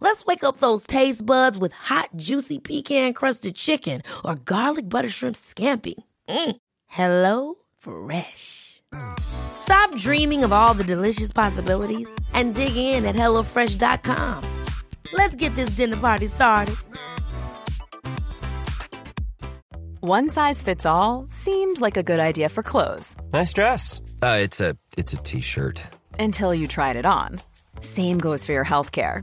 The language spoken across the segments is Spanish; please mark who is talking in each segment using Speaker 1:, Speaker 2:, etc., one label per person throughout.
Speaker 1: Let's wake up those taste buds with hot, juicy pecan crusted chicken or garlic butter shrimp scampi. Mm. Hello Fresh. Stop dreaming of all the delicious possibilities and dig in at HelloFresh.com. Let's get this dinner party started.
Speaker 2: One size fits all seemed like a good idea for clothes
Speaker 3: Nice dress. Uh, it's a it's a t-shirt.
Speaker 2: until you tried it on. Same goes for your healthcare.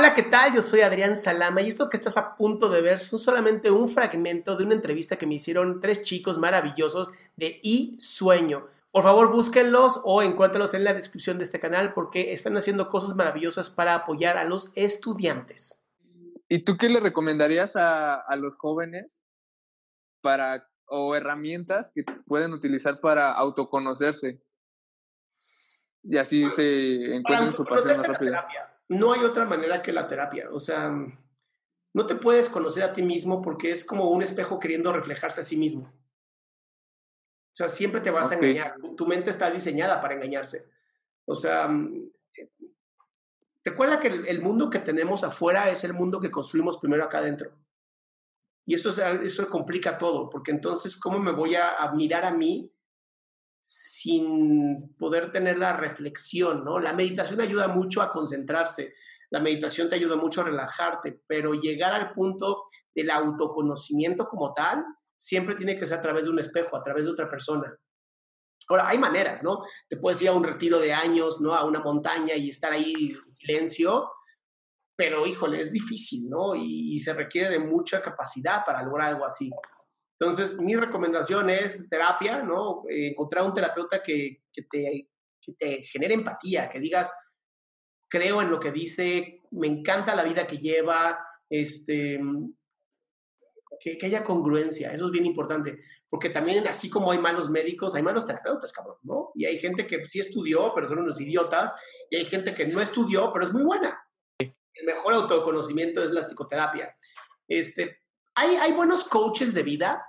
Speaker 4: Hola, ¿qué tal? Yo soy Adrián Salama y esto que estás a punto de ver son solamente un fragmento de una entrevista que me hicieron tres chicos maravillosos de I Sueño. Por favor, búsquenlos o encuéntralos en la descripción de este canal porque están haciendo cosas maravillosas para apoyar a los estudiantes.
Speaker 5: ¿Y tú qué le recomendarías a, a los jóvenes para o herramientas que pueden utilizar para autoconocerse? Y así se
Speaker 4: Para
Speaker 5: encuentren su pasión más
Speaker 4: terapia. No hay otra manera que la terapia. O sea, no te puedes conocer a ti mismo porque es como un espejo queriendo reflejarse a sí mismo. O sea, siempre te vas a engañar. Tu, tu mente está diseñada para engañarse. O sea, mm, eh, recuerda que el, el mundo que tenemos afuera es el mundo que construimos primero acá adentro. Y eso, es- eso complica todo, porque entonces, ¿cómo me voy a, a mirar a mí sin poder tener la reflexión, ¿no? La meditación ayuda mucho a concentrarse, la meditación te ayuda mucho a relajarte, pero llegar al punto del autoconocimiento como tal siempre tiene que ser a través de un espejo, a través de otra persona. Ahora, hay maneras, ¿no? Te puedes ir a un retiro de años, ¿no? A una montaña y estar ahí en silencio, pero híjole, es difícil, ¿no? Y, y se requiere de mucha capacidad para lograr algo así. Entonces, mi recomendación es terapia, ¿no? Encontrar un terapeuta que, que te, que te genere empatía, que digas, creo en lo que dice, me encanta la vida que lleva, este, que, que haya congruencia, eso es bien importante, porque también así como hay malos médicos, hay malos terapeutas, cabrón, ¿no? Y hay gente que sí estudió, pero son unos idiotas, y hay gente que no estudió, pero es muy buena. El mejor autoconocimiento es la psicoterapia. Este, hay, hay buenos coaches de vida,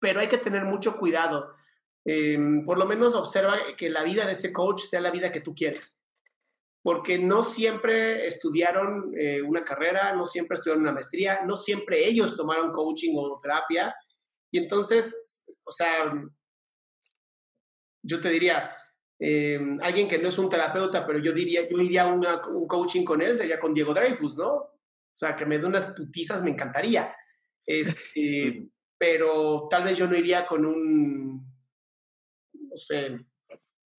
Speaker 4: pero hay que tener mucho cuidado. Eh, por lo menos observa que la vida de ese coach sea la vida que tú quieres. Porque no siempre estudiaron eh, una carrera, no siempre estudiaron una maestría, no siempre ellos tomaron coaching o terapia. Y entonces, o sea, yo te diría, eh, alguien que no es un terapeuta, pero yo diría, yo iría a un coaching con él, sería con Diego Dreyfus, ¿no? O sea, que me dé unas putizas me encantaría. Este, pero tal vez yo no iría con un, no sé,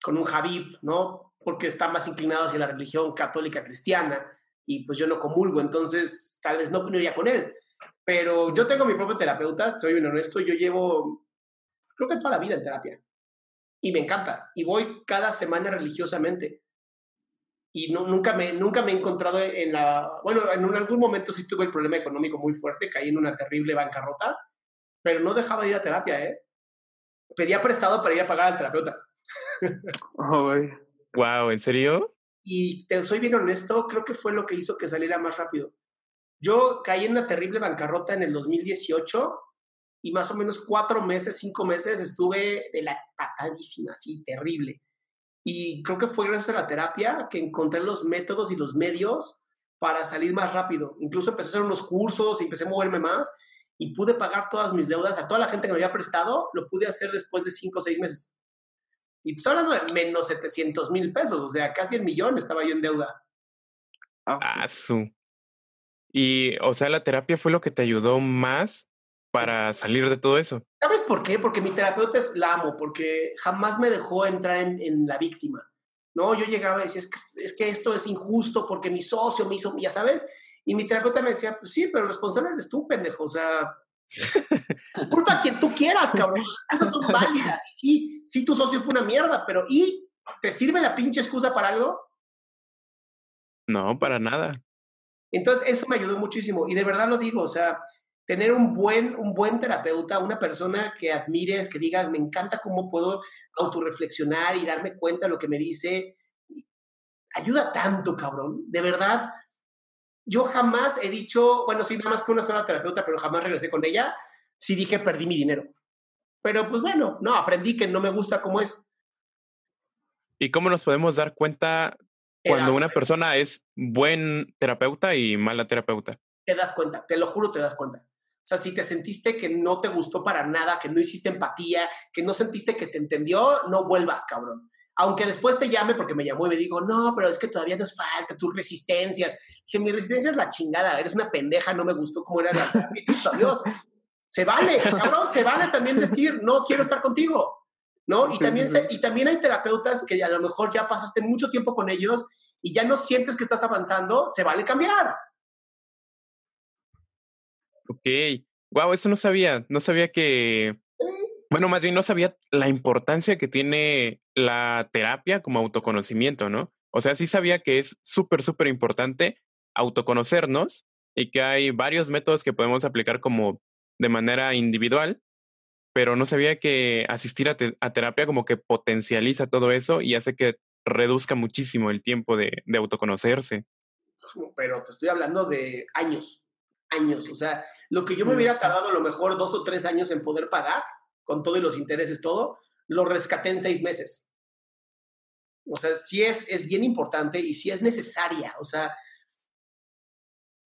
Speaker 4: con un Javib, ¿no? Porque está más inclinado hacia la religión católica cristiana y pues yo no comulgo, entonces tal vez no, no iría con él. Pero yo tengo mi propio terapeuta, soy bien honesto, yo llevo, creo que toda la vida en terapia y me encanta y voy cada semana religiosamente y no, nunca, me, nunca me he encontrado en la... Bueno, en un- algún momento sí tuve el problema económico muy fuerte, caí en una terrible bancarrota, pero no dejaba de ir a terapia, ¿eh? Pedía prestado para ir a pagar al terapeuta.
Speaker 5: Ay,
Speaker 6: Wow, ¿en serio?
Speaker 4: Y te soy bien honesto, creo que fue lo que hizo que saliera más rápido. Yo caí en una terrible bancarrota en el 2018 y más o menos cuatro meses, cinco meses estuve de la patadísima, así, terrible. Y creo que fue gracias a la terapia que encontré los métodos y los medios para salir más rápido. Incluso empecé a hacer unos cursos y empecé a moverme más y pude pagar todas mis deudas a toda la gente que me había prestado, lo pude hacer después de cinco o seis meses. Y te estoy hablando de menos 700 mil pesos, o sea, casi el millón estaba yo en deuda.
Speaker 5: ah,
Speaker 6: Ah, su. Y, o sea, la terapia fue lo que te ayudó más para salir de todo eso.
Speaker 4: ¿Sabes por qué? Porque mi terapeuta es, la amo, porque jamás me dejó entrar en, en la víctima. ¿no? Yo llegaba y decía, es que, es que esto es injusto porque mi socio me hizo, ya sabes, y mi terapeuta me decía, pues sí, pero el responsable eres tú, pendejo, o sea, culpa a quien tú quieras, cabrón, esas son válidas, y sí, sí, tu socio fue una mierda, pero ¿y te sirve la pinche excusa para algo?
Speaker 6: No, para nada.
Speaker 4: Entonces, eso me ayudó muchísimo, y de verdad lo digo, o sea, tener un buen, un buen terapeuta, una persona que admires, que digas, me encanta cómo puedo autorreflexionar y darme cuenta de lo que me dice, ayuda tanto, cabrón. De verdad, yo jamás he dicho, bueno, sí, nada más que una sola terapeuta, pero jamás regresé con ella, sí dije, perdí mi dinero. Pero pues bueno, no, aprendí que no me gusta cómo es.
Speaker 6: ¿Y cómo nos podemos dar cuenta cuando una persona es buen terapeuta y mala terapeuta?
Speaker 4: Te das cuenta, te lo juro, te das cuenta. O sea, si te sentiste que no te gustó para nada, que no hiciste empatía, que no sentiste que te entendió, no vuelvas, cabrón. Aunque después te llame porque me llamó y me digo, no, pero es que todavía nos falta tus resistencias. Que mi resistencia es la chingada, eres una pendeja, no me gustó cómo era la Dios. Se vale, cabrón, se vale también decir, no quiero estar contigo, ¿no? Y también, y también hay terapeutas que a lo mejor ya pasaste mucho tiempo con ellos y ya no sientes que estás avanzando, se vale cambiar.
Speaker 6: Ok. Wow, eso no sabía. No sabía que. Bueno, más bien no sabía la importancia que tiene la terapia como autoconocimiento, ¿no? O sea, sí sabía que es súper, súper importante autoconocernos y que hay varios métodos que podemos aplicar como de manera individual, pero no sabía que asistir a, a terapia como que potencializa todo eso y hace que reduzca muchísimo el tiempo de, de autoconocerse.
Speaker 4: Pero te estoy hablando de años años. O sea, lo que yo me hubiera tardado a lo mejor dos o tres años en poder pagar, con todo y los intereses, todo, lo rescaté en seis meses. O sea, sí es, es bien importante y sí es necesaria. O sea,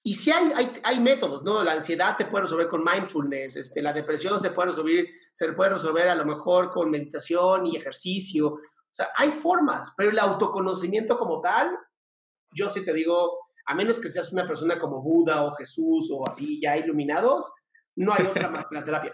Speaker 4: y sí hay, hay, hay, métodos, ¿no? La ansiedad se puede resolver con mindfulness, este, la depresión se puede resolver, se puede resolver a lo mejor con meditación y ejercicio. O sea, hay formas, pero el autoconocimiento como tal, yo sí te digo, a menos que seas una persona como Buda o Jesús o así ya iluminados, no hay otra más que la terapia.